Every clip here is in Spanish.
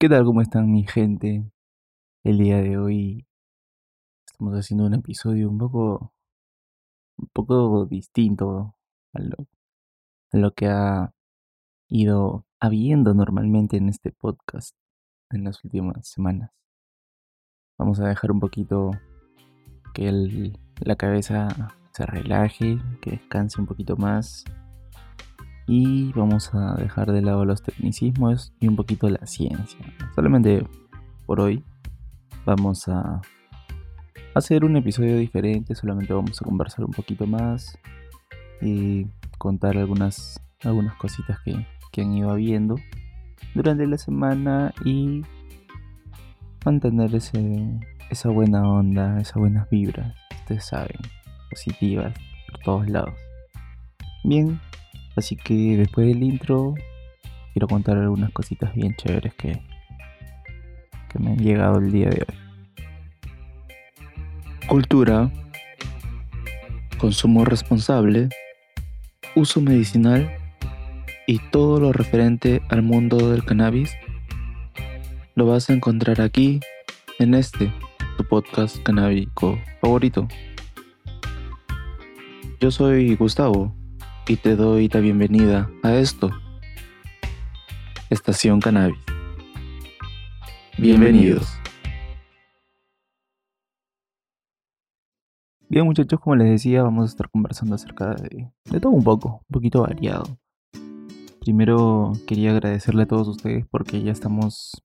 ¿Qué tal? ¿Cómo están mi gente? El día de hoy estamos haciendo un episodio un poco, un poco distinto a lo, a lo que ha ido habiendo normalmente en este podcast en las últimas semanas. Vamos a dejar un poquito que la cabeza se relaje, que descanse un poquito más y vamos a dejar de lado los tecnicismos y un poquito la ciencia. Solamente por hoy vamos a hacer un episodio diferente, solamente vamos a conversar un poquito más y contar algunas, algunas cositas que, que han ido habiendo durante la semana y mantener ese, esa buena onda, esas buenas vibras, ustedes saben, positivas por todos lados. Bien, así que después del intro quiero contar algunas cositas bien chéveres que, que me han llegado el día de hoy. Cultura, consumo responsable, uso medicinal y todo lo referente al mundo del cannabis lo vas a encontrar aquí en este, tu podcast canábico favorito. Yo soy Gustavo y te doy la bienvenida a esto. Estación Cannabis. Bienvenidos. Bien muchachos, como les decía, vamos a estar conversando acerca de, de todo un poco, un poquito variado. Primero quería agradecerle a todos ustedes porque ya estamos,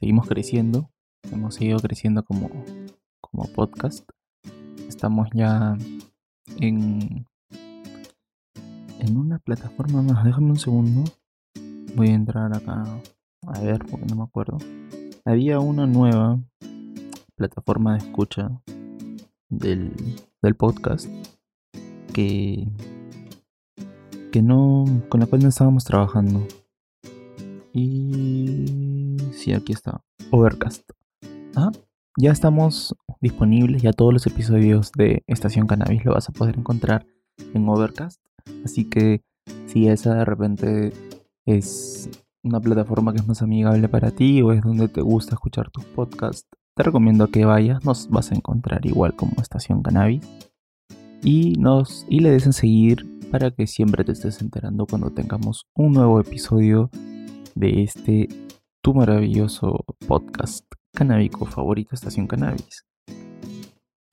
seguimos creciendo, hemos seguido creciendo como, como podcast. Estamos ya en, en una plataforma más, déjame un segundo, voy a entrar acá a ver porque no me acuerdo. Había una nueva plataforma de escucha del, del podcast que, que no, con la cual no estábamos trabajando. Y sí, aquí está, Overcast. Ah, ya estamos disponibles, ya todos los episodios de Estación Cannabis lo vas a poder encontrar en Overcast. Así que si esa de repente es una plataforma que es más amigable para ti o es donde te gusta escuchar tus podcasts, te recomiendo que vayas, nos vas a encontrar igual como Estación Cannabis. Y, nos, y le des en seguir para que siempre te estés enterando cuando tengamos un nuevo episodio de este tu maravilloso podcast canábico favorito, Estación Cannabis.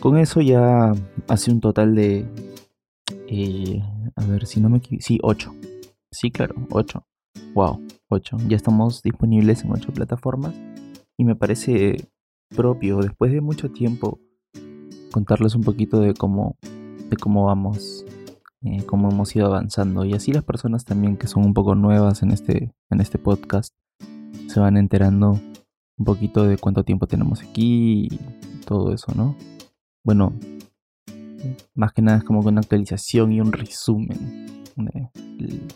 Con eso ya hace un total de... eh, a ver si no me equivoco. Sí, 8. Sí, claro, 8. Wow, 8. Ya estamos disponibles en 8 plataformas. Y me parece propio, después de mucho tiempo, contarles un poquito de cómo, de cómo vamos, eh, cómo hemos ido avanzando. Y así las personas también que son un poco nuevas en este, en este podcast se van enterando un poquito de cuánto tiempo tenemos aquí y todo eso, ¿no? Bueno, más que nada es como una actualización y un resumen de- del-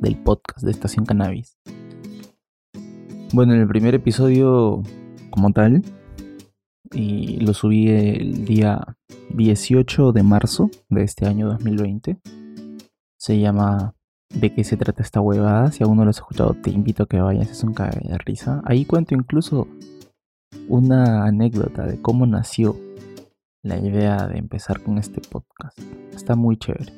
del podcast de Estación Cannabis. Bueno, en el primer episodio como tal, y lo subí el día 18 de marzo de este año 2020. Se llama ¿De qué se trata esta huevada? Si aún no lo has escuchado, te invito a que vayas, es un cague de risa. Ahí cuento incluso una anécdota de cómo nació la idea de empezar con este podcast. Está muy chévere.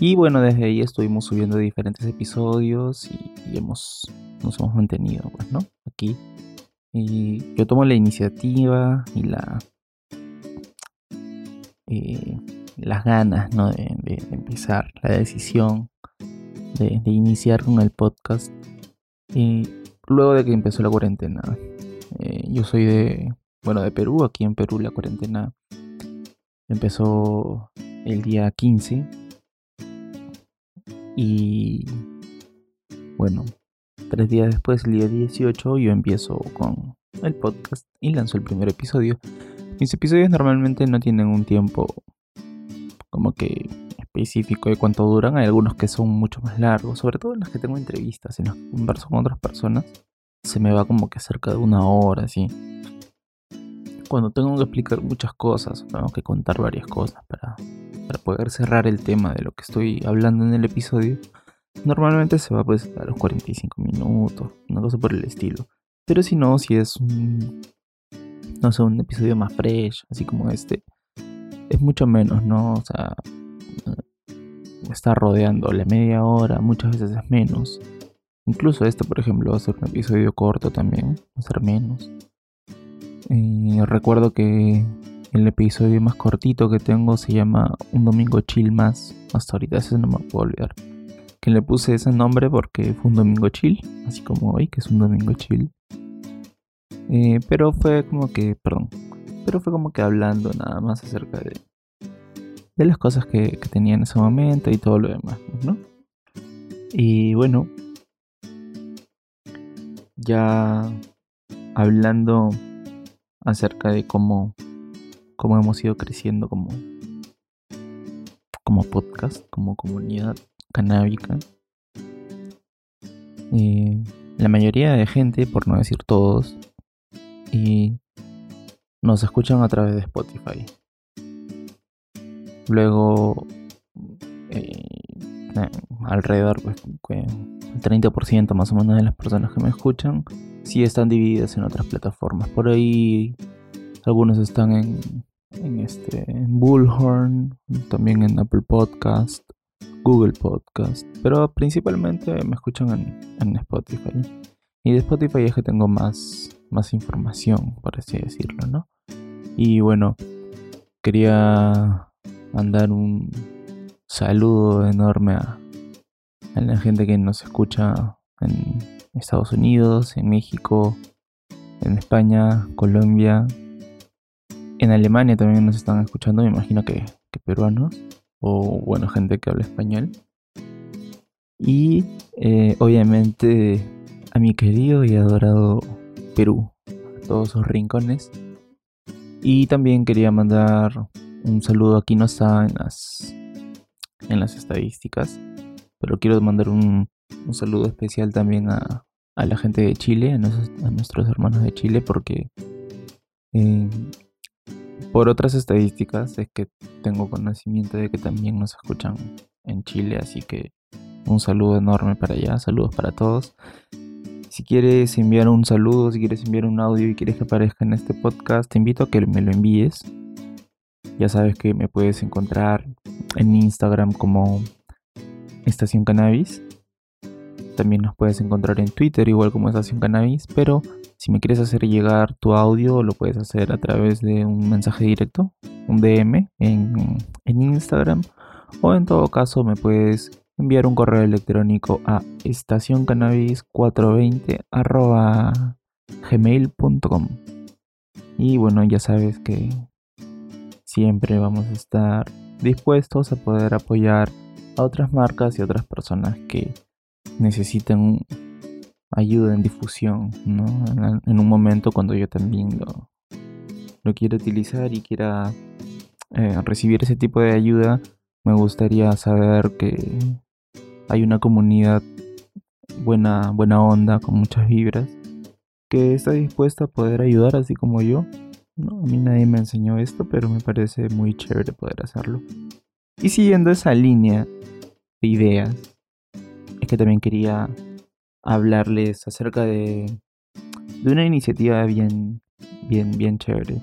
Y bueno, desde ahí estuvimos subiendo diferentes episodios y, hemos, nos hemos mantenido, pues, ¿no? Aquí. Y yo tomo la iniciativa y la. eh, las ganas, ¿no? De, empezar, la decisión de, iniciar con el podcast. Y luego de que empezó la cuarentena. Eh, yo soy de. Bueno, de Perú. Aquí en Perú la cuarentena empezó el día 15. Y. Bueno, Tres días después, el día 18, yo empiezo con el podcast y lanzo el primer episodio. Mis episodios normalmente no tienen un tiempo como que específico de cuánto duran. Hay algunos que son mucho más largos, sobre todo en los que tengo entrevistas, en los que converso con otras personas. Se me va como que cerca de una hora, así. Cuando tengo que explicar muchas cosas, tengo que contar varias cosas para, para poder cerrar el tema de lo que estoy hablando en el episodio normalmente se va pues a los 45 minutos, una cosa por el estilo. Pero si no, si es un, no sé, un episodio más fresh, así como este, es mucho menos, ¿no? O sea, está rodeando la media hora, muchas veces es menos. Incluso este, por ejemplo, va a ser un episodio corto también, va a ser menos. Eh, recuerdo que el episodio más cortito que tengo se llama Un Domingo Chill Más. Hasta ahorita ese no me puedo olvidar. Que le puse ese nombre porque fue un domingo chill, así como hoy, que es un domingo chill. Eh, pero fue como que, perdón, pero fue como que hablando nada más acerca de, de las cosas que, que tenía en ese momento y todo lo demás, ¿no? Y bueno, ya hablando acerca de cómo, cómo hemos ido creciendo como, como podcast, como comunidad canábica. Eh, la mayoría de gente, por no decir todos, y nos escuchan a través de Spotify. Luego, eh, alrededor, pues, el 30% más o menos de las personas que me escuchan, sí están divididas en otras plataformas. Por ahí, algunos están en, en este en Bullhorn, también en Apple Podcast, Google Podcast, pero principalmente me escuchan en, en Spotify. Y de Spotify es que tengo más, más información, por así decirlo, ¿no? Y bueno, quería mandar un saludo enorme a, a la gente que nos escucha en Estados Unidos, en México, en España, Colombia, en Alemania también nos están escuchando, me imagino que, que peruanos, o bueno, gente que habla español. Y eh, obviamente a mi querido y adorado Perú, a todos sus rincones. Y también quería mandar un saludo, aquí no está en las, en las estadísticas, pero quiero mandar un, un saludo especial también a, a, la gente de Chile, a, nuestros hermanos de Chile, porque eh, por otras estadísticas es que tengo conocimiento de que también nos escuchan en Chile, así que un saludo enorme para allá, saludos para todos. Si quieres enviar un saludo, si quieres enviar un audio y quieres que aparezca en este podcast, te invito a que me lo envíes. Ya sabes que me puedes encontrar en Instagram como Estación Cannabis. También nos puedes encontrar en Twitter igual como Estación Cannabis, pero si me quieres hacer llegar tu audio lo puedes hacer a través de un mensaje directo, un DM en, en Instagram o en todo caso me puedes enviar un correo electrónico a estacioncannabis420 gmail.com y bueno ya sabes que siempre vamos a estar dispuestos a poder apoyar a otras marcas y otras personas que necesiten ayuda en difusión en un momento cuando yo también lo, lo quiero utilizar y quiera eh, recibir ese tipo de ayuda me gustaría saber que hay una comunidad buena, buena onda, con muchas vibras, que está dispuesta a poder ayudar así como yo. No, a mí nadie me enseñó esto, pero me parece muy chévere poder hacerlo. Y siguiendo esa línea de ideas, que también quería hablarles acerca de, de una iniciativa bien, bien, bien chévere.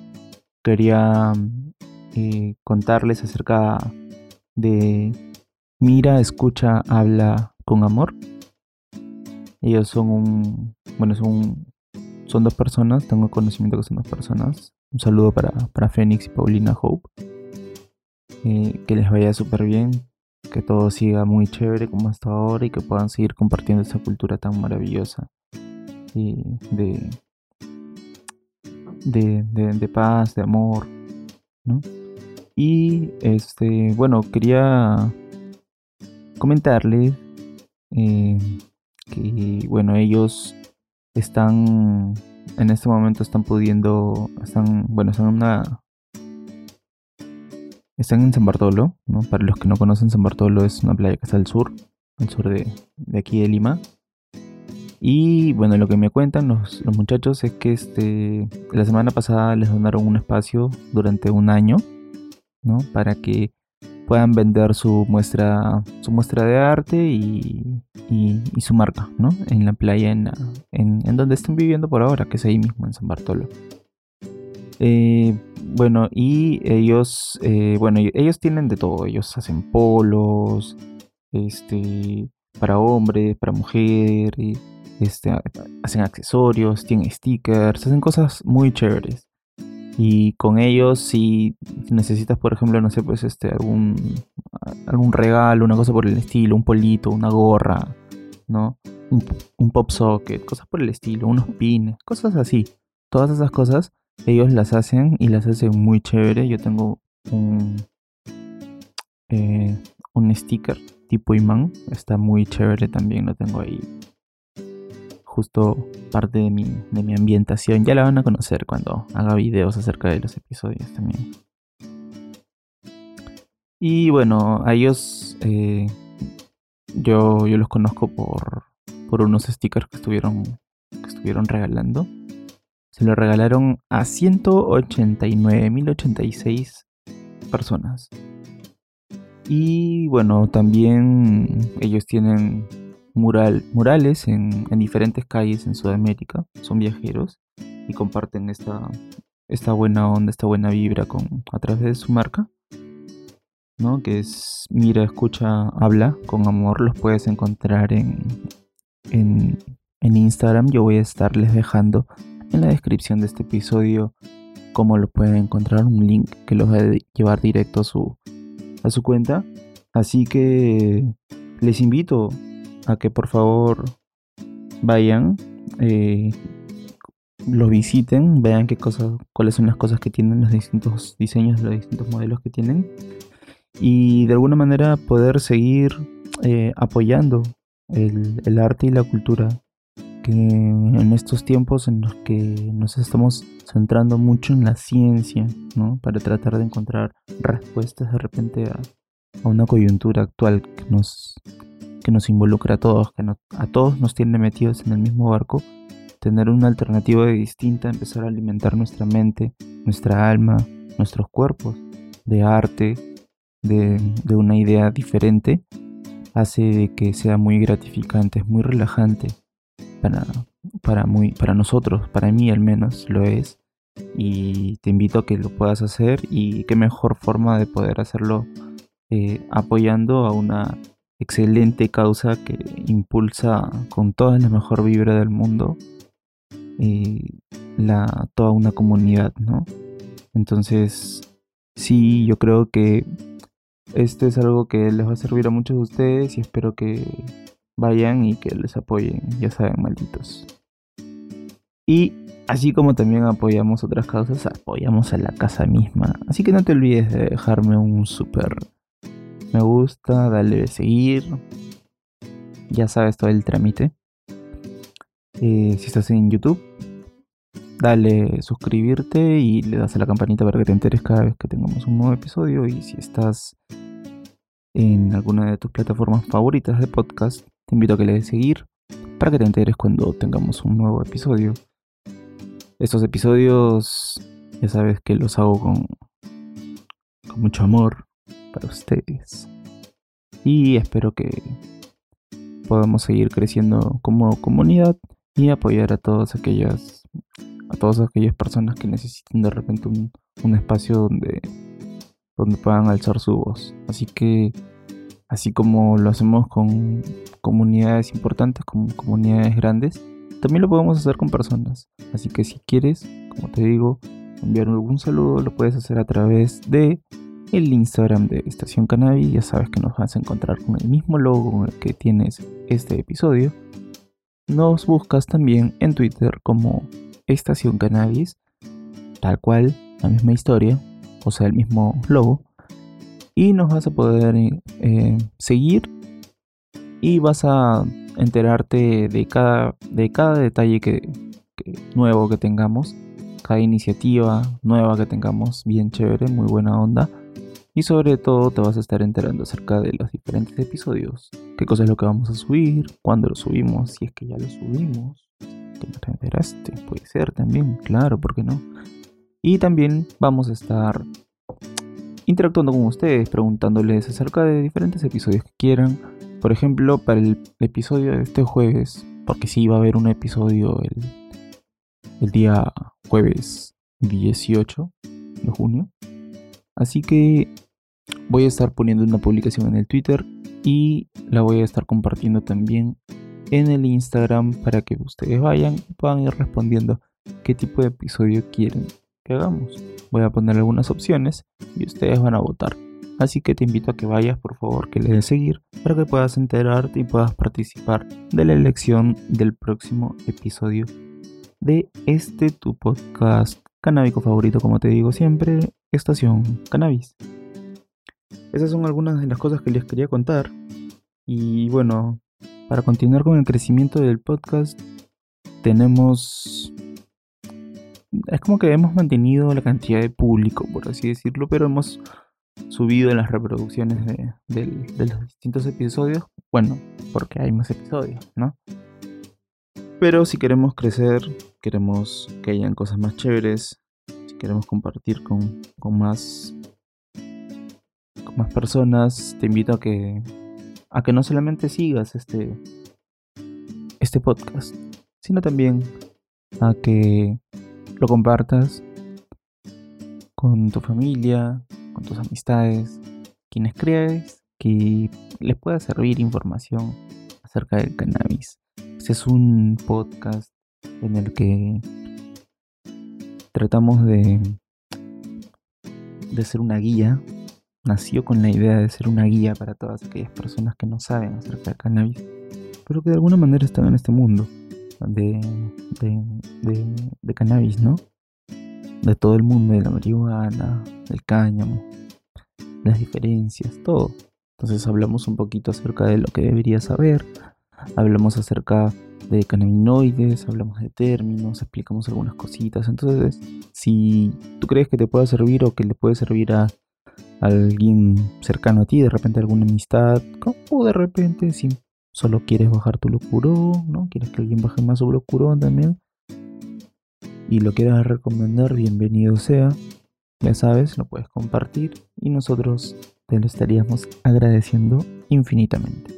Quería eh, contarles acerca de Mira, escucha, habla con amor. Ellos son un. Bueno, son, son dos personas. Tengo conocimiento que son dos personas. Un saludo para, para Fénix y Paulina Hope. Eh, que les vaya súper bien. Que todo siga muy chévere como hasta ahora y que puedan seguir compartiendo esa cultura tan maravillosa. Y de, de, de, paz, de amor. ¿no? Y este, bueno, quería comentarles eh, que, bueno, ellos están, en este momento están pudiendo, están, bueno, están una... Están en San Bartolo, ¿no? Para los que no conocen, San Bartolo es una playa que está al sur, al sur de, aquí de Lima. Y bueno, lo que me cuentan los, los, muchachos es que este, la semana pasada les donaron un espacio durante un año, ¿no? Para que puedan vender su muestra, su muestra de arte y, su marca, ¿no? En la playa, en, en, donde estén viviendo por ahora, que es ahí mismo, en San Bartolo. Eh, bueno, y ellos, eh, bueno, ellos tienen de todo. Ellos hacen polos, este, para hombres, para mujeres, este, hacen accesorios, tienen stickers, hacen cosas muy chéveres. Y con ellos, si necesitas, por ejemplo, no sé, pues este, algún, algún regalo, una cosa por el estilo, un polito, una gorra, ¿no? Un, un pop socket, cosas por el estilo, unos pines, cosas así. Todas esas cosas, ellos las hacen y las hacen muy chévere. Yo tengo un, eh, un sticker tipo imán, está muy chévere también, lo tengo ahí justo parte de mi, de mi ambientación. Ya la van a conocer cuando haga videos acerca de los episodios también. Y bueno, a ellos eh, yo, yo los conozco por, por unos stickers que estuvieron, que estuvieron regalando. Se lo regalaron a 189.086 personas. Y bueno, también ellos tienen mural, murales en, diferentes calles en Sudamérica. Son viajeros y comparten esta, esta buena onda, esta buena vibra con, a través de su marca. ¿no? Que es Mira, Escucha, Habla con Amor. Los puedes encontrar en, en, en Instagram. Yo voy a estarles dejando en la descripción de este episodio cómo lo pueden encontrar. Un link que los va a llevar directo a su, a su cuenta. Así que les invito a que por favor vayan, eh, lo visiten, vean qué cosas, cuáles son las cosas que tienen los distintos diseños, los distintos modelos que tienen y de alguna manera poder seguir eh, apoyando el, arte y la cultura que en estos tiempos en los que nos estamos centrando mucho en la ciencia, ¿no? Para tratar de encontrar respuestas de repente a, una coyuntura actual que nos, que nos involucra a todos, que a todos nos tiene metidos en el mismo barco, tener una alternativa distinta, empezar a alimentar nuestra mente, nuestra alma, nuestros cuerpos de arte, de, una idea diferente, hace que sea muy gratificante, muy relajante para, para, muy, para nosotros, para mí al menos lo es. Y te invito a que lo puedas hacer y qué mejor forma de poder hacerlo eh, apoyando a una excelente causa que impulsa con toda la mejor vibra del mundo eh, la, toda una comunidad, ¿no? Entonces, sí, yo creo que este es algo que les va a servir a muchos de ustedes y espero que vayan y que les apoyen, ya saben, malditos. Y así como también apoyamos otras causas, apoyamos a la casa misma. Así que no te olvides de dejarme un super me gusta, dale seguir. Ya sabes todo el trámite. Eh, si estás en YouTube, dale suscribirte y le das a la campanita para que te enteres cada vez que tengamos un nuevo episodio. Y si estás en alguna de tus plataformas favoritas de podcast, te invito a que le des seguir para que te enteres cuando tengamos un nuevo episodio. Estos episodios ya sabes que los hago con, con mucho amor para ustedes. Y espero que podamos seguir creciendo como comunidad y apoyar a todas aquellas a todas aquellas personas que necesiten de repente un, un espacio donde donde puedan alzar su voz. Así que así como lo hacemos con comunidades importantes, con comunidades grandes, también lo podemos hacer con personas. Así que si quieres, como te digo, enviar algún saludo, lo puedes hacer a través de el Instagram de Estación Cannabis. Ya sabes que nos vas a encontrar con el mismo logo con el que tienes este episodio. Nos buscas también en Twitter como Estación Cannabis, tal cual, la misma historia, o sea, el mismo logo. Y nos vas a poder eh, seguir y vas a enterarte de cada, de cada detalle que, nuevo que tengamos, cada iniciativa nueva que tengamos, bien chévere, muy buena onda. Y sobre todo te vas a estar enterando acerca de los diferentes episodios, qué cosa es lo que vamos a subir, cuándo lo subimos, si es que ya lo subimos, te enteraste, puede ser también, claro, ¿por qué no? Y también vamos a estar interactuando con ustedes, preguntándoles acerca de diferentes episodios que quieran. Por ejemplo, para el episodio de este jueves, porque sí va a haber un episodio el, el día jueves 18 de junio. Así que voy a estar poniendo una publicación en el Twitter y la voy a estar compartiendo también en el Instagram para que ustedes vayan y puedan ir respondiendo qué tipo de episodio quieren que hagamos. Voy a poner algunas opciones y ustedes van a votar. Así que te invito a que vayas, por favor, que le des seguir para que puedas enterarte y puedas participar de la elección del próximo episodio de este tu podcast canábico favorito, como te digo siempre, Estación Cannabis. Esas son algunas de las cosas que les quería contar. Y bueno, para continuar con el crecimiento del podcast, tenemos es como que hemos mantenido la cantidad de público, por así decirlo, pero hemos subido en las reproducciones de, los distintos episodios. Bueno, porque hay más episodios, ¿no? Pero si queremos crecer, queremos que hayan cosas más chéveres, si queremos compartir con, con más con más personas, te invito a que a que no solamente sigas este este podcast, sino también a que lo compartas con tu familia, con tus amistades, quienes crees que les pueda servir información acerca del cannabis. Este es un podcast en el que tratamos de, de ser una guía. Nació con la idea de ser una guía para todas aquellas personas que no saben acerca del cannabis, pero que de alguna manera están en este mundo de, de, cannabis, ¿no? De todo el mundo, de la marihuana, del cáñamo, las diferencias, todo. Entonces hablamos un poquito acerca de lo que deberías saber, hablamos acerca de cannabinoides, hablamos de términos, explicamos algunas cositas. Entonces, si tú crees que te pueda servir o que le puede servir a alguien cercano a ti, de repente alguna amistad, o de repente si solo quieres bajar tu locurón, ¿no? Quieres que alguien baje más su locurón también. Y lo quieras recomendar, bienvenido sea. Ya sabes, lo puedes compartir y nosotros te lo estaríamos agradeciendo infinitamente.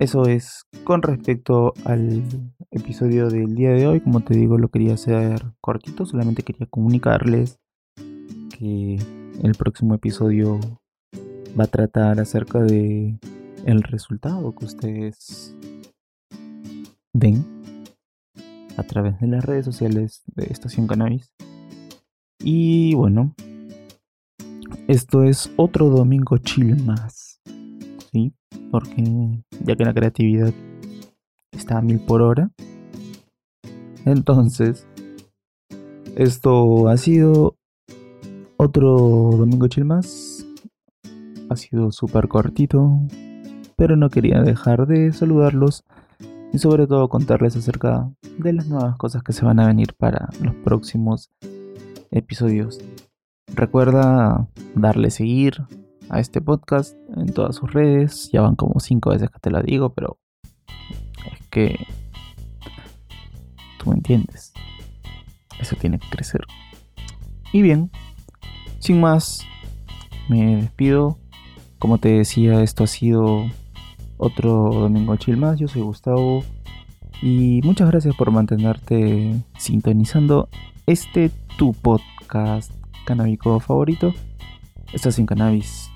Eso es con respecto al episodio del día de hoy. Como te digo, lo quería hacer cortito, solamente quería comunicarles que el próximo episodio va a tratar acerca de el resultado que ustedes ven a través de las redes sociales de Estación Cannabis. Y bueno, esto es otro domingo chill más. ¿Sí? Porque ya que la creatividad está a mil por hora. Entonces, esto ha sido otro domingo chill más. Ha sido súper cortito, pero no quería dejar de saludarlos y sobre todo contarles acerca de las nuevas cosas que se van a venir para los próximos episodios. Recuerda darle seguir a este podcast en todas sus redes, ya van como cinco veces que te lo digo, pero es que tú me entiendes. Eso tiene que crecer. Y bien, sin más, me despido. Como te decía, esto ha sido otro domingo chill más. Yo soy Gustavo y muchas gracias por mantenerte sintonizando este tu podcast canábico favorito. Estás sin cannabis.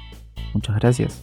Muchas gracias.